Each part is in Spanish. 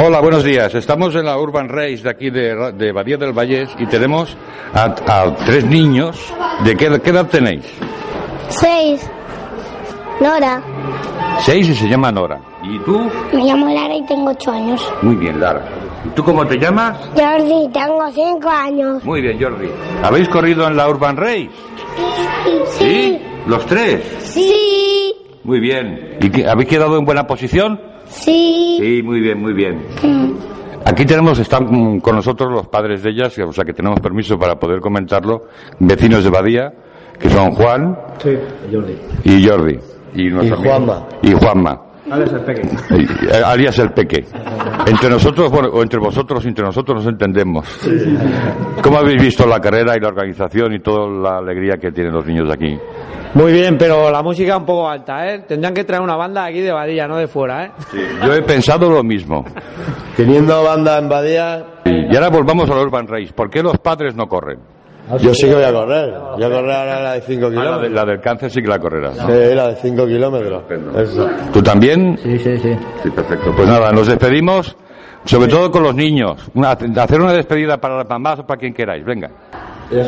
Hola, buenos días. Estamos en la Urban Race de aquí de, de Badía del Vallés y tenemos a, a tres niños. ¿De qué, qué edad tenéis? Seis. Nora. Seis y se llama Nora. ¿Y tú? Me llamo Lara y tengo ocho años. Muy bien, Lara. ¿Y tú cómo te llamas? Jordi, tengo cinco años. Muy bien, Jordi. ¿Habéis corrido en la Urban Race? Sí. ¿Los tres? Sí. Muy bien. ¿Y qué- habéis quedado en buena posición? Sí. Sí, muy bien, muy bien. Aquí tenemos, están con nosotros los padres de ellas, o sea que tenemos permiso para poder comentarlo, vecinos de Badía, que son Juan y Jordi. Y, Juanma. Y Juanma. Alex el pequeño. Y- eh, alias el Peque. Entre nosotros, bueno, o entre vosotros, entre nosotros nos entendemos. ¿Cómo habéis visto la carrera y la organización y toda la alegría que tienen los niños de aquí? Muy bien, pero la música un poco alta, ¿eh? Tendrían que traer una banda aquí de Badilla, no de fuera, ¿eh? Yo he pensado lo mismo. Teniendo banda en Badía, Y ahora volvamos a la Urban Race. ¿Por qué los padres no corren? Yo sí que voy a correr. Voy a correr ahora la de 5 Ah, la, de- kilómetros. la del cáncer sí que la correrás. ¿no? Sí, la de 5 kilómetros. Eso. ¿Tú también? Sí, sí, sí. Sí, perfecto. Pues nada, nos despedimos, sobre todo con los niños. Una- hacer una despedida para las mamás o para quien queráis. Venga.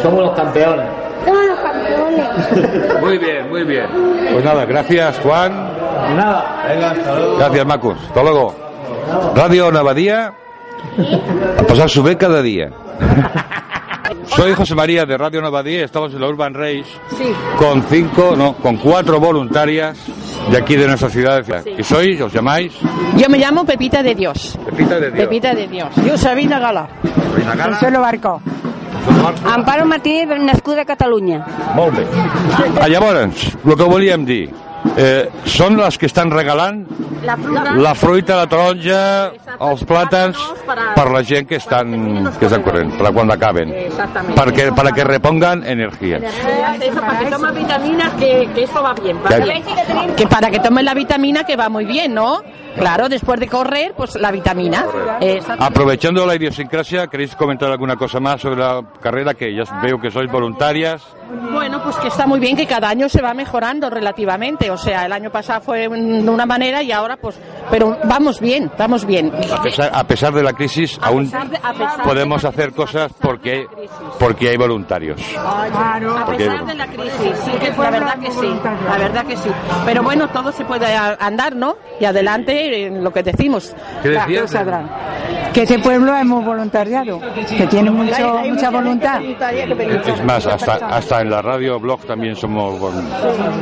Somos los campeones. Somos los campeones. Muy bien, muy bien. Pues nada, gracias Juan. Nada. Venga, hasta luego. Gracias Marcus. Hasta luego. Radio Navadía. A pasar su vez cada día. Soy José María de Radio Navadía. Estamos en la Urban Race con cinco, no, con cuatro voluntarias de aquí de nuestra ciudad. ¿Y sois? ¿Os llamáis? Yo me llamo Pepita de Dios. Pepita de Dios. Pepita de Dios. Jo, Sabina Gala. Reina Gala. Consuelo Barco. Amparo Martínez, nascuda a Catalunya. Molt bé. Ah, llavors, el que volíem dir, eh, són les que estan regalant La fruta. la fruita, la taronja, els plàtans para- per la gent que estan, que estan corrent, per quan acaben. Perquè, para que repongan energía. Eso para que tome vitaminas, que, que esto va bien. Que- Para que, para que tome la vitamina, que va muy bien, ¿no? Claro, después de correr, pues la vitamina. Exacto. Aprovechando la idiosincrasia, ¿queréis comentar alguna cosa más sobre la carrera? Que ya veo que sois voluntarias. Bueno, pues que está muy bien que cada año se va mejorando relativamente. O sea, el año pasado fue de una manera y ahora pues... Pero vamos bien, vamos bien. A pesar, a pesar de la crisis, aún pesar de- a pesar de podemos hacer cosas porque, porque hay voluntarios. A Porque- pesar de la crisis, sí, que la verdad que sí, la verdad que sí. Pero bueno, todo se puede a- andar, ¿no? Y adelante lo que decimos. ¿Qué decías? Que ese pueblo es muy voluntariado, que tiene mucho, mucha voluntad. Es más, hasta, hasta en la radio blog también somos por,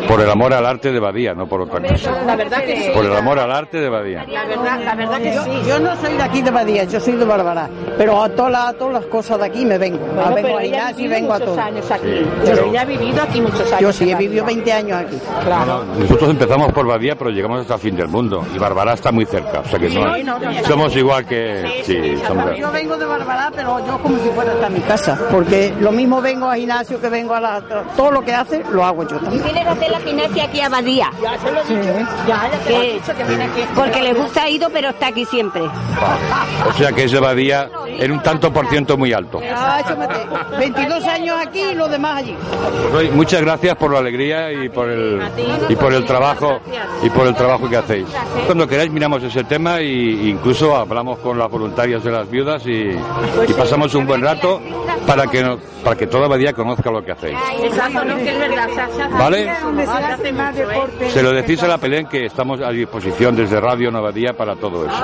por el amor al arte de Badía, no por otra cosa. La verdad que sí. Por el amor al arte de Badía. La verdad, la verdad que sí. Yo no soy de aquí de Badía, yo soy de Barbará, pero a todas las, todas las cosas de aquí me vengo. Bueno, vengo vivido vengo a todo. años aquí. Sí, pero ella ha vivido aquí muchos años. Yo sí, he vivido Badía. 20 años aquí. Claro. Nosotros empezamos por Badía, pero llegamos hasta el fin del mundo. Y Barbará está muy cerca. O sea que no, Sí, no, no, no. somos igual que... Sí, somos- Yo vengo de Barbará, pero yo como si fuera hasta mi casa, porque lo mismo vengo a gimnasio que vengo a la... Todo lo que hace, lo hago yo también. ¿Quieres hacer la gimnasia aquí a Badía? Que- porque le gusta ido, pero está aquí siempre. O sea que es de Badía en un tanto por ciento muy alto. Ah, eso me te- 22 años aquí y los demás allí. Pues hoy, muchas gracias por la alegría y por el y por el trabajo y por el trabajo que hacéis. Cuando queráis miramos ese tema e incluso hablamos con las voluntarias de las viudas y, y pasamos un buen rato para que no- para que toda Badía conozca lo que hacéis. ¿Vale? se lo decís a la Pelén que estamos a disposición desde Radio Nova Dia para todo eso.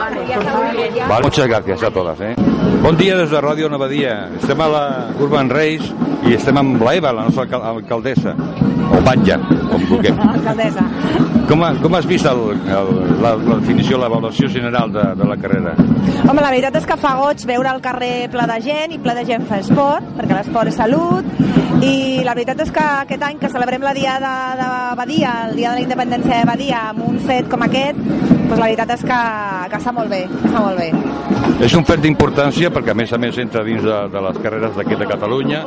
Vale, muchas gracias a todas. Eh? Bon dia des de Ràdio Nova Dia. Estem a la Urban Race i estem amb la Eva, la nostra alcal- alcaldessa, o batlla, com vulguem. Alcaldesa. Com, ha, com has vist el, el, la, la definició, l'avaluació general de, de la carrera? Home, la veritat és que fa goig veure el carrer ple de gent i ple de gent fa esport, perquè l'esport és salut, i la veritat és que aquest any que celebrem la Diada de Badia, el dia de la independència de Badia, amb un fet com aquest, doncs la veritat és que, que està molt bé, està molt bé. És un fet d'importància perquè a més a més entra dins de, de les carreres d'aquí de Catalunya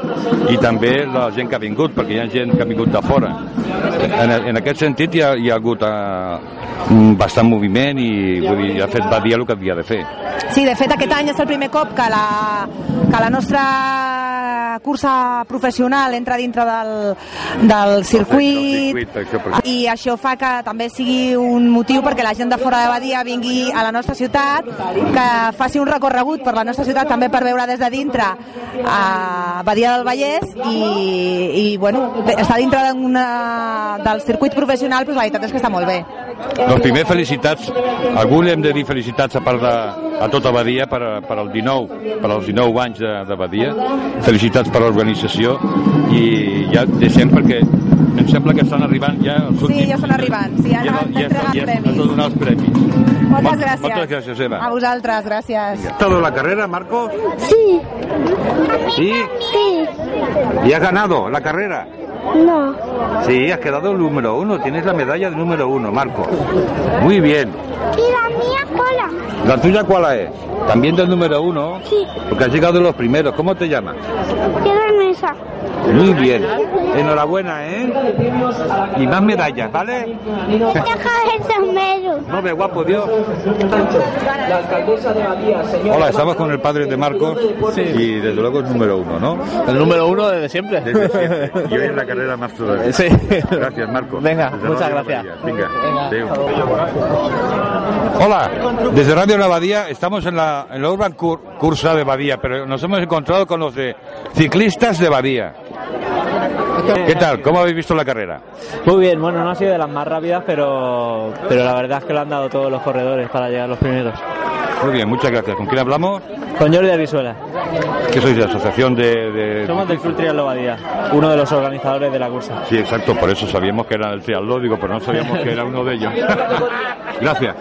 i també la gent que ha vingut, perquè hi ha gent que ha vingut de fora. En, en aquest sentit hi ha, hi ha hagut uh, bastant moviment i vull dir, ha fet va dir el que havia de fer. Sí, de fet aquest any és el primer cop que la, que la nostra cursa professional entra dintre del, del circuit i això fa que també sigui un motiu perquè la gent de fora de Badia vingui a la nostra ciutat, que faci un recorregut per la nostra ciutat també per veure des de dintre a Badia del Vallès i, i bueno, està dintre del circuit professional, però la veritat és que està molt bé. Doncs primer felicitats, algú li hem de dir felicitats a part de a tota Badia per, per, el 19, per als 19 anys de, de Badia. Felicitats per l'organització i ja deixem perquè em sembla que estan arribant ja els últims. Sí, ja estan arribant, sí, ja, ja, ja, ja, ja. Ja donar els premis. Moltes gràcies. Moltes gràcies, Eva. A vosaltres, gràcies. ¿Todo la carrera, Marco? Sí. ¿Sí? Sí. ¿Y has ganado la carrera? No. Sí, has quedado el número uno. Tienes la medalla de número uno, Marco. Muy bien. ¿Y la mía cola? ¿La tuya cuál es? También del número uno. Sí. Porque has llegado los primeros. ¿Cómo te llamas? Mesa. Muy bien. Enhorabuena, ¿eh? Y más medallas, ¿vale? Deja el sombrero. No ve guapo, Dios. Hola, estamos con el padre de Marcos y desde luego es número uno, ¿no? El número uno desde siempre. Desde siempre. Y hoy es la carrera más todavía. Sí. Gracias, Marcos. Venga, Desde muchas Radio gracias. Venga. Adeu. Hola, desde Radio La Badía estamos en la, en la Urban Cur- Cursa de Badía, pero nos hemos encontrado con los de ciclistas de Badía. ¿Qué tal? ¿Cómo habéis visto la carrera? Muy bien, bueno, no ha sido de las más rápidas, pero, pero la verdad es que lo han dado todos los corredores para llegar los primeros. Muy bien, muchas gracias. ¿Con quién hablamos? Con Jordi Arisuela. ¿Qué sois de la asociación de...? de- Somos del Club Trial Badía, uno de los organizadores de la cursa. Sí, exacto, por eso sabíamos que era el triatlón, digo, pero no sabíamos que era uno de ellos. Gracias.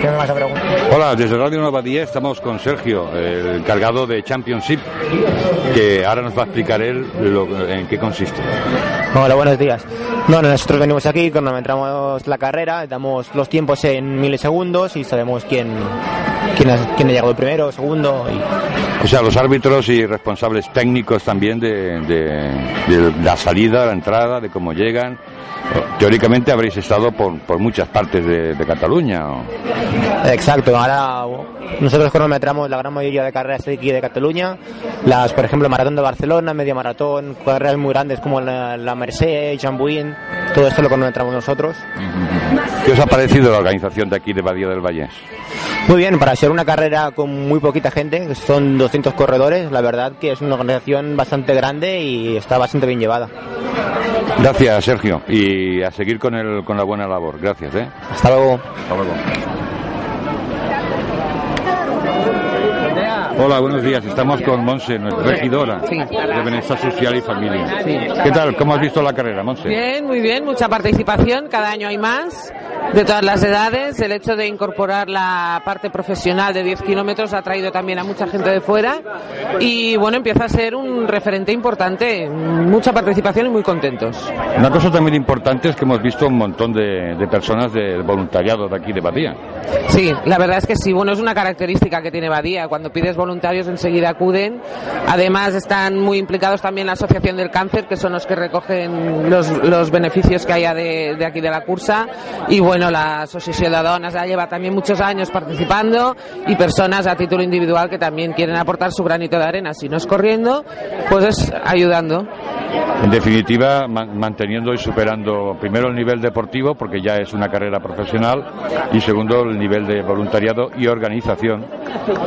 ¿Qué me vas a preguntar? Hola, desde Radio Nueva Día estamos con Sergio, el encargado de Championship, que ahora nos va a explicar él lo- en qué consiste. Hola, buenos días. Bueno, nosotros venimos aquí, cronometramos la carrera, damos los tiempos en milisegundos y sabemos quién, quién, ha, quién ha llegado primero, segundo. Y... O sea, los árbitros y responsables técnicos también de, de- de la salida, la entrada, de cómo llegan. Teóricamente habréis estado por, por muchas partes de, de Cataluña. ¿o? Exacto, ahora nosotros cronometramos la gran mayoría de carreras de aquí de Cataluña, las, por ejemplo, Maratón de Barcelona, Media Maratón, carreras muy grandes como la, la Merced, Jambuín, todo esto lo cronometramos nosotros. ¿Qué os ha parecido la organización de aquí de Badía del Valle? Muy bien, para ser una carrera con muy poquita gente, que son 200 corredores, la verdad que es una organización bastante grande y está bastante bien llevada. Gracias, Sergio. Y a seguir con, el, con la buena labor. Gracias, ¿eh? Hasta luego. Hasta luego. Hola, buenos días. Estamos con Monse, nuestra regidora de Bienestar Social y Familia. ¿Qué tal? ¿Cómo has visto la carrera, Monse? Bien, muy bien, mucha participación, cada año hay más, de todas las edades. El hecho de incorporar la parte profesional de 10 kilómetros ha traído también a mucha gente de fuera y bueno, empieza a ser un referente importante, mucha participación y muy contentos. Una cosa también importante es que hemos visto un montón de, de personas del voluntariado de aquí de Badía. Sí, la verdad es que sí, bueno, es una característica que tiene Badía. Cuando pides voluntarios enseguida acuden. Además están muy implicados también la Asociación del Cáncer, que son los que recogen los, los beneficios que haya de, de aquí de la cursa. Y bueno, la Asociación de Donas ya lleva también muchos años participando y personas a título individual que también quieren aportar su granito de arena. Si no es corriendo, pues es ayudando. En definitiva, man- manteniendo y superando primero el nivel deportivo, porque ya es una carrera profesional, y segundo el nivel de voluntariado y organización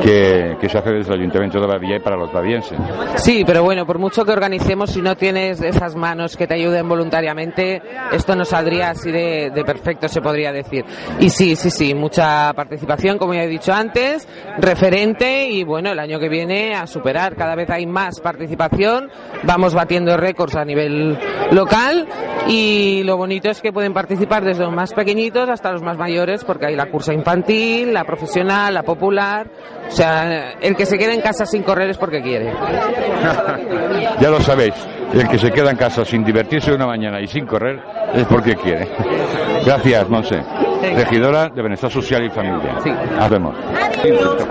que, que se hace desde el Ayuntamiento de Badía y para los badienses. Sí, pero bueno, por mucho que organicemos, si no tienes esas manos que te ayuden voluntariamente, esto no saldría así de, de perfecto, se podría decir. Y sí, sí, sí, mucha participación, como ya he dicho antes, referente y bueno, el año que viene a superar. Cada vez hay más participación, vamos batiendo récords a nivel local y lo bonito es que pueden participar desde los más pequeñitos hasta los más mayores, porque hay la cursa infantil, la profesional, la popular. O sea, el que se queda en casa sin correr es porque quiere. Ya lo sabéis, el que se queda en casa sin divertirse una mañana y sin correr es porque quiere. Gracias, Monse. Regidora de Bienestar Social y Familia. Nos vemos.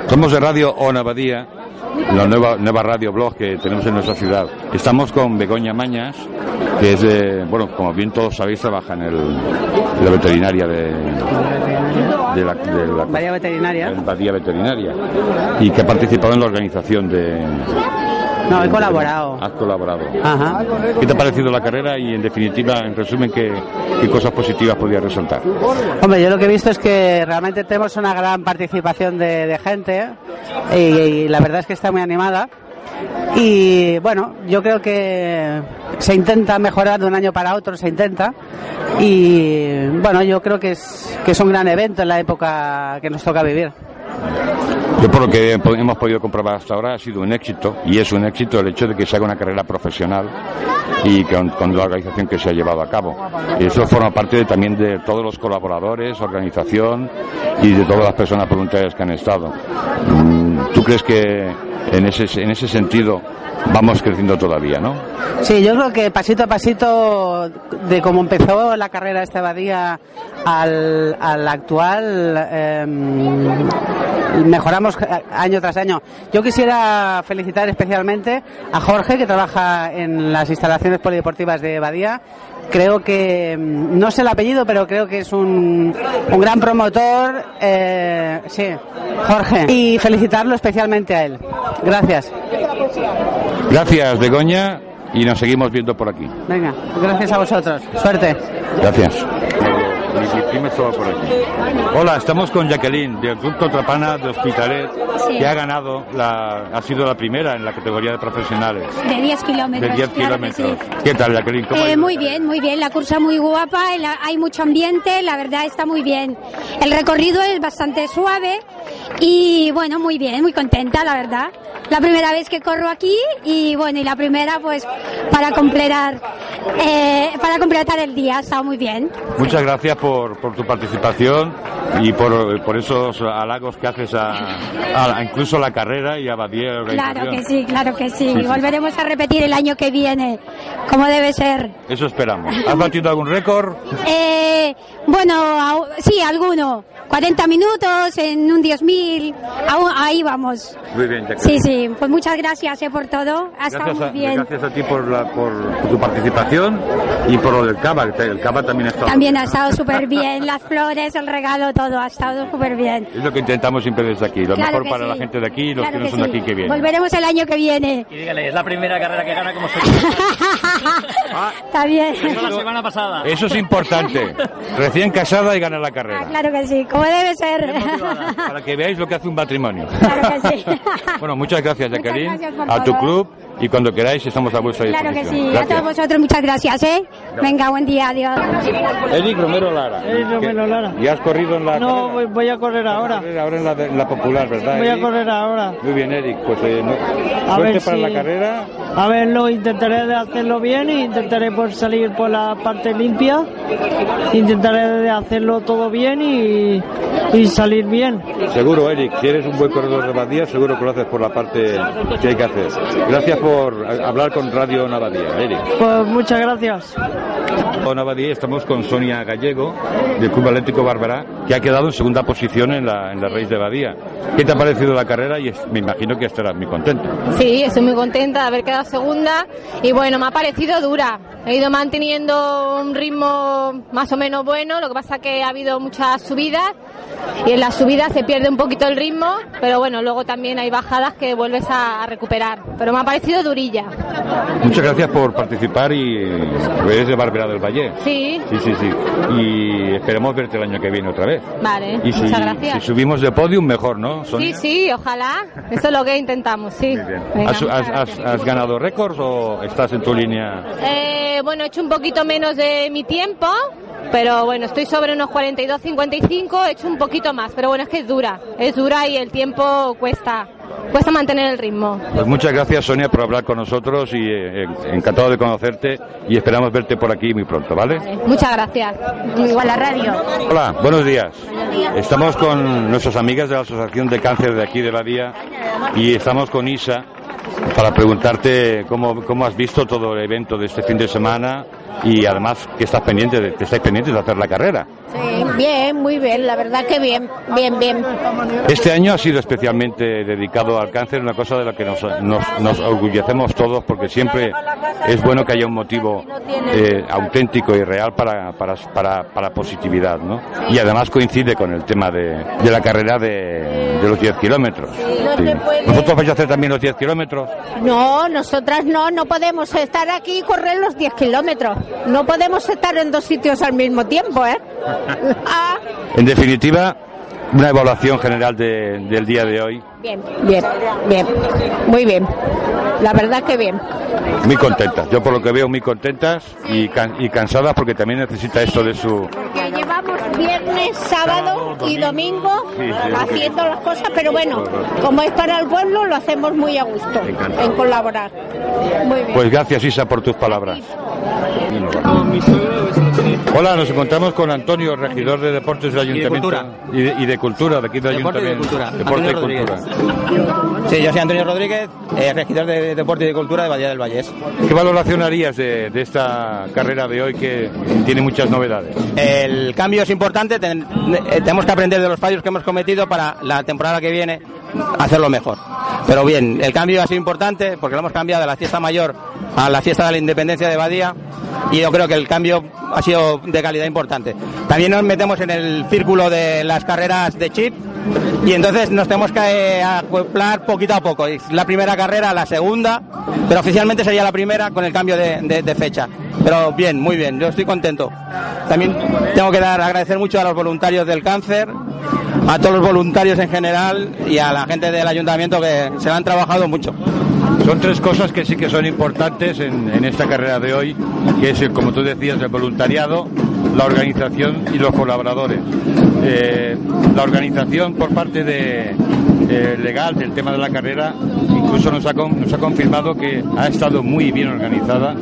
Somos de Radio Ona Badía, la nueva, nueva radio blog que tenemos en nuestra ciudad. Estamos con Begoña Mañas, que es de, bueno, como bien todos sabéis, trabaja en, el, en la veterinaria de, de la, de la Badía veterinaria. Badía Veterinaria y que ha participado en la organización de... No, he colaborado. Has colaborado. Ajá. ¿Qué te ha parecido la carrera y en definitiva, en resumen, qué, qué cosas positivas podías resaltar? Hombre, yo lo que he visto es que realmente tenemos una gran participación de, de gente y, y la verdad es que está muy animada. Y bueno, yo creo que se intenta mejorar de un año para otro, se intenta. Y bueno, yo creo que es, que es un gran evento en la época que nos toca vivir. Yo por lo que hemos podido comprobar hasta ahora ha sido un éxito y es un éxito el hecho de que se haga una carrera profesional y con, con la organización que se ha llevado a cabo. Y eso forma parte también de todos los colaboradores, organización y de todas las personas voluntarias que han estado. ¿Tú crees que en ese, en ese sentido vamos creciendo todavía, no? Sí, yo creo que pasito a pasito, de cómo empezó la carrera esta abadía al, al actual, em, mejoramos año tras año. Yo quisiera felicitar especialmente a Jorge, que trabaja en las instalaciones polideportivas de Badía. Creo que, em, no sé el apellido, pero creo que es un, un gran promotor. eh, sí, Jorge. Y felicitarlo especialmente a él. Gracias. Gracias, Begoña, y nos seguimos viendo por aquí. Venga, gracias a vosotros. Suerte. Gracias. Mi prima estaba por aquí. Hola, estamos con Jacqueline del Club Contrapana de Hospitalet, Sí. que ha ganado, la, ha sido la primera en la categoría de profesionales. De 10 kilómetros. De 10 claro que kilómetros. sí. ¿Qué tal, Jacqueline? ¿Cómo Eh, muy bien, muy bien. La cursa muy guapa, el- hay mucho ambiente, la verdad está muy bien. El recorrido es bastante suave y bueno, muy bien, muy contenta, la verdad. La primera vez que corro aquí y bueno, y la primera pues para completar, eh, para completar el día, ha estado muy bien. Muchas gracias por, por tu participación y por, por esos halagos que haces a, a- incluso a la carrera y a Badía. Claro que sí, claro que sí. Sí, sí. Volveremos a repetir el año que viene, como debe ser. Eso esperamos. ¿Has batido algún récord? Eh, bueno, sí, alguno. 40 minutos en un 10.000. Aún- Ahí vamos. Muy bien, Jacqueline. Sí, sí. Pues muchas gracias eh, por todo. Ha estado muy bien. gracias a ti por, la, por tu participación y por lo del Cava. El Cava también ha estado. También ha estado súper bien. Las flores, el regalo, todo ha estado súper bien. Es lo que intentamos siempre desde aquí. Lo Claro mejor para sí. la gente de aquí y los Claro que no son sí. de aquí que vienen. Volveremos el año que viene. Y dígale, es la primera carrera que gana como Está bien. la semana pasada. Eso es importante. Recién casada y gana la carrera. Claro que sí, como debe ser. Para que veáis lo que hace un matrimonio. Claro que sí. Bueno, muchas gracias, Jacqueline. gracias por a tu todo. club y cuando queráis estamos a vuestra Claro que disposición. sí. A Gracias. todos vosotros muchas gracias, ¿eh? Venga, buen día, adiós. Eric Romero Lara. Eric Romero Lara. ¿Y has corrido en la No, voy, voy a correr ahora. Ahora en la, en la popular, ¿verdad? Voy a Eric? correr ahora. Muy bien, Eric. Pues eh, no- A ver para si- la carrera. A ver, lo intentaré de hacerlo bien e intentaré por salir por la parte limpia. Intentaré de hacerlo todo bien y, y salir bien. Seguro, Eric, si eres un buen corredor de Badía, seguro que lo haces por la parte que hay que hacer. Gracias por a- hablar con Radio Navadía, Eric. Pues muchas gracias. Navadía estamos con Sonia Gallego, del Club Atlético Bárbara, que ha quedado en segunda posición en la, en la race de Badía. ¿Qué te ha parecido la carrera? Y es- me imagino que estarás muy contento. Sí, estoy muy contenta de haber quedado segunda y bueno, me ha parecido dura. He ido manteniendo un ritmo más o menos bueno, lo que pasa que ha habido muchas subidas y en las subidas se pierde un poquito el ritmo, pero bueno, luego también hay bajadas que vuelves a, a recuperar. Pero me ha parecido durilla. Muchas gracias por participar y eres de Bárbara del Valle. Sí, Sí, sí, sí. Y esperemos verte el año que viene otra vez. vale, Y si, muchas si gracias. subimos de podium, mejor, ¿no? Sí, Sonia? sí, ojalá. Eso es lo que intentamos, sí. Venga, ¿Has, muchas has- gracias. has- has ganado récords o estás en tu línea? Eh, bueno, he hecho un poquito menos de mi tiempo, pero bueno, estoy sobre unos 42-55, he hecho un poquito más, pero bueno, es que es dura, es dura y el tiempo cuesta, cuesta mantener el ritmo. Pues muchas gracias, Sonia, por hablar con nosotros y eh, encantado de conocerte y esperamos verte por aquí muy pronto, ¿vale? Muchas gracias. Igual la radio. Hola, buenos días. Estamos con nuestras amigas de la Asociación de Cáncer de aquí de la Vía y estamos con Isa, para preguntarte cómo, cómo has visto todo el evento de este fin de semana y además que estás pendiente de, que estáis pendientes de hacer la carrera. Sí, bien, muy bien, la verdad que bien, bien, bien. Este año ha sido especialmente dedicado al cáncer, una cosa de la que nos, nos, nos orgullecemos todos porque siempre es bueno que haya un motivo eh, auténtico y real para, para, para, para positividad, ¿no? Y además coincide con el tema de, de la carrera de, de los 10 kilómetros. Sí. ¿Vosotros vais a hacer también los 10 kilómetros? No, nosotras no, no podemos estar aquí y correr los 10 kilómetros. No podemos estar en dos sitios al mismo tiempo, ¿eh? Ah, En definitiva, una evaluación general de- del día de hoy. bien, bien, bien, muy bien. La verdad que bien. Muy contentas. Yo por lo que veo muy contentas y, can- y cansadas porque también necesita esto de su... Llevamos viernes, sábado y domingo haciendo las cosas, pero bueno, como es para el pueblo, lo hacemos muy a gusto en colaborar. Muy bien. Pues gracias Isa por tus palabras. Hola, nos encontramos con Antonio, regidor de Deportes del Y de Ayuntamiento. Cultura. Y de, y de Cultura, de aquí del Deporte y de Ayuntamiento. Cultura. Deporte y Antonio Cultura. Sí, yo soy Antonio Rodríguez, eh, regidor de Deporte y de Cultura de Badía del Vallés. ¿Qué valoración harías de, de esta carrera de hoy que tiene muchas novedades? El cambio es importante, ten- eh, tenemos que aprender de los fallos que hemos cometido para la temporada que viene hacerlo mejor. Pero bien, el cambio ha sido importante porque lo hemos cambiado de la fiesta mayor a la fiesta de la independencia de Badía y yo creo que el cambio ha sido de calidad importante. También nos metemos en el círculo de las carreras de chip y entonces nos tenemos que eh, acoplar poquito a poco. La primera carrera, la segunda, pero oficialmente sería la primera con el cambio de, fecha. Pero bien, muy bien, yo estoy contento. También tengo que dar agradecer mucho a los voluntarios del cáncer, a todos los voluntarios en general y a la gente del ayuntamiento que se han trabajado mucho. Son tres cosas que sí que son importantes en, en esta carrera de hoy, que es, como tú decías, el voluntariado, la organización y los colaboradores. Eh, la organización por parte de eh, legal del tema de la carrera incluso nos ha, nos ha confirmado que ha estado muy bien organizada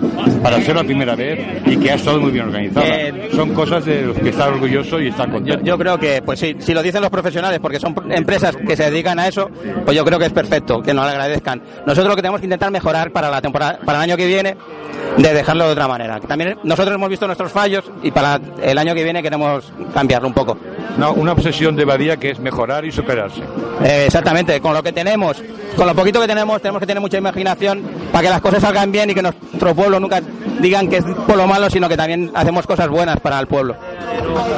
para ser la primera vez y que ha estado muy bien organizada. Eh, Son cosas de los que está orgulloso y está contento. Yo creo que, pues sí, si lo dicen los profesionales, porque son empresas que se dedican a eso, pues yo creo que es perfecto, que nos lo agradezcan. Nosotros lo que tenemos que intentar mejorar para la temporada, para el año que viene, de dejarlo de otra manera. También nosotros hemos visto nuestros fallos y para el año que viene queremos cambiarlo un poco. No, una obsesión de Badía que es mejorar y superarse. Eh, exactamente, con lo que tenemos, con lo poquito que tenemos, tenemos que tener mucha imaginación para que las cosas salgan bien y que nuestro pueblo nunca digan que es por lo malo, sino que también hacemos cosas buenas para el pueblo.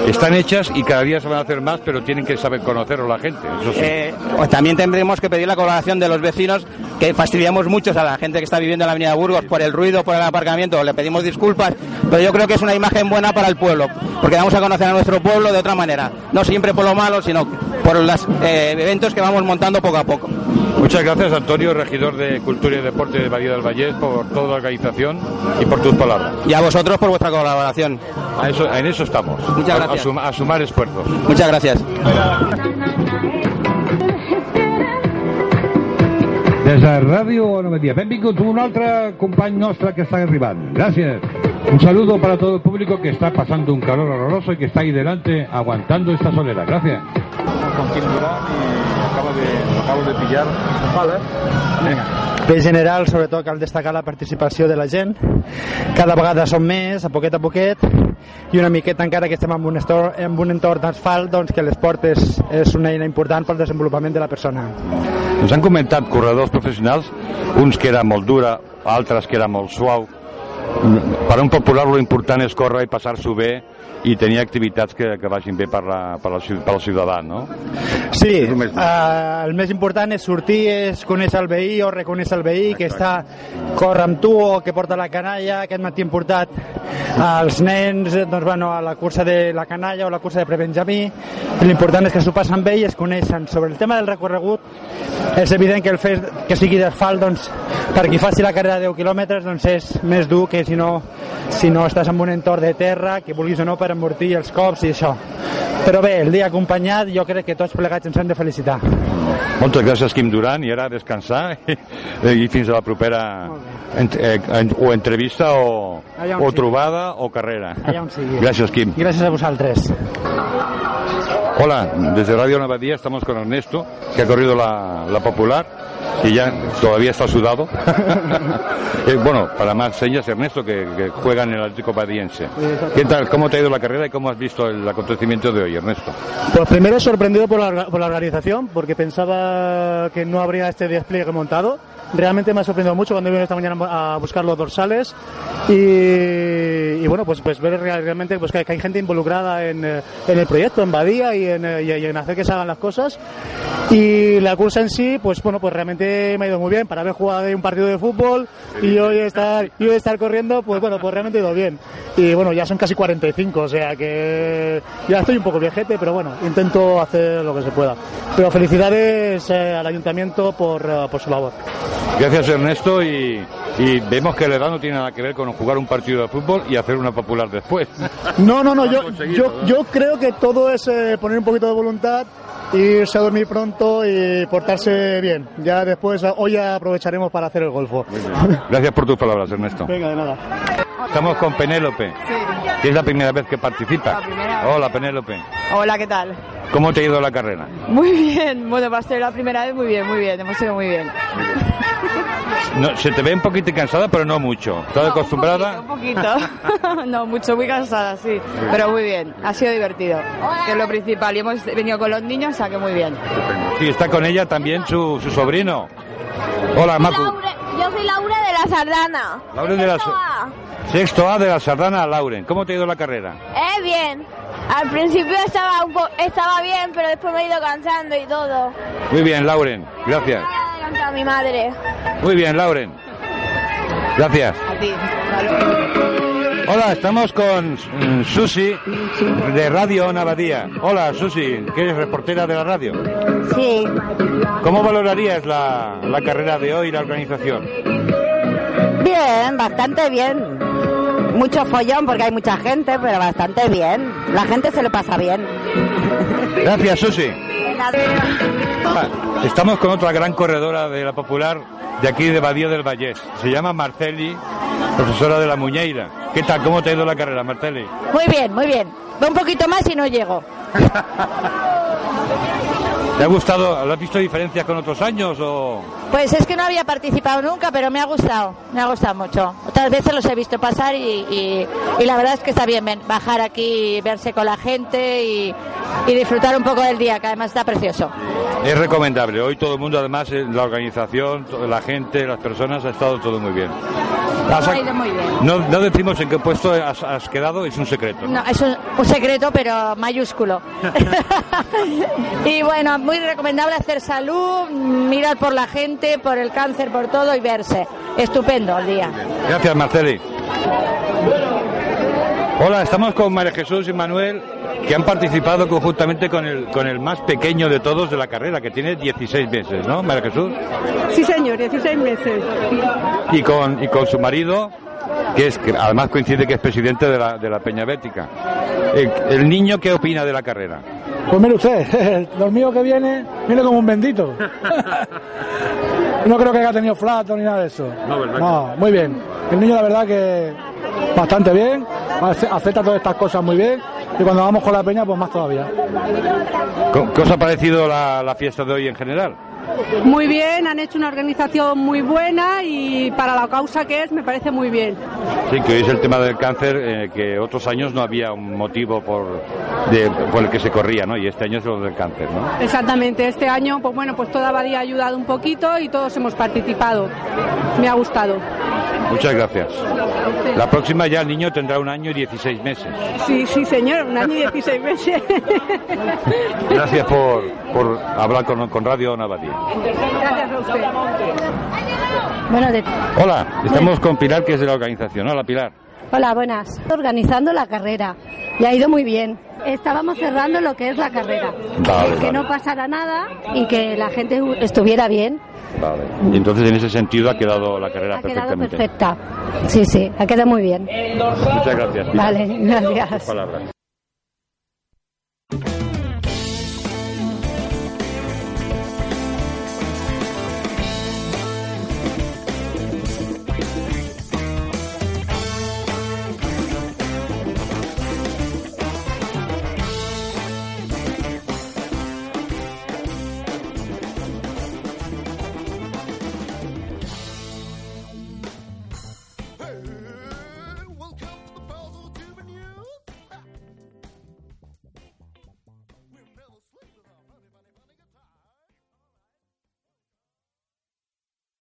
Están hechas y cada día se van a hacer más, pero tienen que saber conocerlo la gente. Eso sí. Eh, pues también tendremos que pedir la colaboración de los vecinos, que fastidiamos muchos a la gente que está viviendo en la Avenida Burgos por el ruido, por el aparcamiento. Le pedimos disculpas, pero yo creo que es una imagen buena para el pueblo, porque vamos a conocer a nuestro pueblo de otra manera. No siempre por lo malo, sino por los eventos que vamos montando poco a poco. Muchas gracias, Antonio, regidor de Cultura y Deporte de Bahía del Vallés, por toda la organización y por tus palabras. Y a vosotros por vuestra colaboración. A eso, en eso estamos. Muchas A- gracias. A, suma- a sumar esfuerzos. Muchas gracias. Des de Ràdio Novedia. Benvinguts un altre company nostre que està arribant. Gracias. Un saludo para todo el público que está pasando un calor horroroso y que está ahí delante aguantando esta solera. Gracias. Con Quim Durán y acabo de, acabo de pillar. Vale. Bé, en general, sobretot cal destacar la participació de la gent. Cada vegada som més, a poquet a poquet, i una miqueta encara que estem en un, estor, en un entorn d'asfalt, doncs que l'esport és, és una eina important pel desenvolupament de la persona. Ens han comentat corredors professionals, uns que era molt dura, altres que era molt suau. Per un popular lo important és córrer i passar-s'ho bé i tenir activitats que, que vagin bé per, la, per, la, per al ciutadà, no? Sí, uh, el més important és sortir, és conèixer el veí o reconèixer el veí que està corre amb tu o que porta la canalla. Aquest matí hem portat els nens eh, doncs, bueno, a la cursa de la canalla o la cursa de prebenjamí. L'important és que s'ho passen bé i es coneixen. Sobre el tema del recorregut, és evident que el fet que sigui d'asfalt, doncs, per qui faci la carrera de 10 quilòmetres, doncs és més dur que si no, si no estàs en un entorn de terra, que vulguis o no, per amortir els cops i això. Però bé, el dia acompanyat, jo crec que tots plegats ens hem de felicitar. Moltes gràcies, Quim Duran, i ara a descansar i fins a la propera ent, eh, en- o entrevista o, o trobada o carrera. Allà on sigui. Gràcies, Quim. Gràcies a vosaltres. Hola, desde Radio Navadía estamos con Ernesto, que ha corrido la, la popular que ya todavía está sudado. Eh, bueno, para más señas, Ernesto, que, que juega en el Atlético Badiense. ¿Qué tal? ¿Cómo te ha ido la carrera y cómo has visto el acontecimiento de hoy, Ernesto? Pues primero sorprendido por la, por la organización, porque pensaba que no habría este despliegue montado. Realmente me ha sorprendido mucho cuando he venido esta mañana a buscar los dorsales y, bueno, pues, pues ver real- realmente pues que, hay- gente involucrada en, eh, en el proyecto, en Badía y en, eh, en hacer que se hagan las cosas. Y la cursa en sí, pues bueno, pues realmente me ha ido muy bien. Para haber jugado un partido de fútbol y hoy estar, y hoy estar corriendo, pues bueno, pues realmente ha ido bien. Y bueno, ya son casi 45, o sea que ya estoy un poco viejete, pero bueno, intento hacer lo que se pueda. Pero felicidades eh, al ayuntamiento por, por su labor. Gracias, Ernesto, y, y vemos que la edad no tiene nada que ver con jugar un partido de fútbol y hacer una popular después. No, no, no, yo, yo, yo creo que todo es eh, poner un poquito de voluntad, irse a dormir pronto y portarse bien. Ya después, hoy ya aprovecharemos para hacer el golfo. Gracias por tus palabras, Ernesto. Venga, de nada. Estamos con Penélope, que es la primera vez que participa. Hola, Penélope. Hola, ¿qué tal? ¿Cómo te ha ido la carrera? Muy bien, bueno, va a ser la primera vez, muy bien, muy bien, hemos ido muy bien. No, se te ve un poquito cansada, pero no mucho. ¿Estás acostumbrada? Un poquito, no, mucho, muy cansada, sí, pero muy bien, ha sido divertido, que es lo principal, y hemos venido con los niños, o sea que muy bien. Sí, está con ella también su, su sobrino. Hola, Macu. Yo soy Laura de la Sardana. Lauren de la Sexto A. Sexto A de la Sardana, Lauren. ¿Cómo te ha ido la carrera? Eh, bien. Al principio estaba un po- estaba bien, pero después me he ido cansando y todo. Muy bien, Lauren. Gracias. A mi madre. Muy bien, Lauren. Gracias. Hola, estamos con mm, Susi de Radio Navadía. Hola, Susi, que eres reportera de la radio. Sí, ¿Cómo valorarías la, la carrera de hoy y la organización? bien, bastante bien. Mucho follón porque hay mucha gente, pero bastante bien. La gente se lo pasa bien. Gracias, Susi. Estamos con otra gran corredora de la popular de aquí de Badío del Vallés. Se llama Marceli, profesora de la Muñeira. ¿Qué tal? ¿Cómo te ha ido la carrera, Marceli? Muy bien, muy bien. Va un poquito más y no llego. ¿Te ha gustado? ¿Lo has visto diferencias con otros años o...? Pues es que no había participado nunca, pero me ha gustado, me ha gustado mucho. Otras veces los he visto pasar y, y- y la verdad es que está bien bajar aquí, verse con la gente y, y disfrutar un poco del día, que además está precioso. Es recomendable. Hoy todo el mundo, además, eh, la organización, la gente, las personas, ha estado todo muy bien. Has- Ha ido muy bien. No, no decimos en qué puesto has, has quedado, es un secreto. No, es un, un secreto, pero mayúsculo. y bueno, muy recomendable hacer salud, mirar por la gente, por el cáncer, por todo y verse. Estupendo el día. Gracias, Marceli. Hola, estamos con María Jesús y Manuel, que han participado conjuntamente con el, con el más pequeño de todos de la carrera, que tiene 16 meses, ¿no, María Jesús? Sí, señor, 16 meses. Y con, y con su marido, que es que además coincide que es presidente de la, de la Peña Bética. El, el niño, ¿qué opina de la carrera? Pues mire usted, el mío que viene, viene como un bendito. No creo que haya tenido flato ni nada de eso. No, ¿verdad? No, muy bien. El niño la verdad que bastante bien, ace- acepta todas estas cosas muy bien y cuando vamos con la peña pues más todavía. ¿Qué qué os ha parecido la, la fiesta de hoy en general? Muy bien, han hecho una organización muy buena y para la causa que es me parece muy bien. Sí, que hoy es el tema del cáncer, eh, que otros años no había un motivo por, de- por el que se corría, ¿no? Y este año es lo del cáncer, ¿no? Exactamente, este año pues bueno, pues toda Badía ha ayudado un poquito y todos hemos participado. Me ha gustado. Muchas gracias. La próxima ya el niño tendrá un año y 16 meses. Sí, sí, señor, un año y 16 meses. Gracias por, por hablar con, con Radio Navadía. Hola, estamos con Pilar, que es de la organización. Hola, Pilar. Hola, buenas. Organizando la carrera. Le ha ido muy bien. Estábamos cerrando lo que es la carrera. Vale, que vale. no pasara nada y que la gente estuviera bien. Vale. Y entonces, en ese sentido, ha quedado la carrera Ha quedado perfectamente. perfecta. Sí, sí, ha quedado muy bien. Muchas gracias. Pilar. Vale, gracias.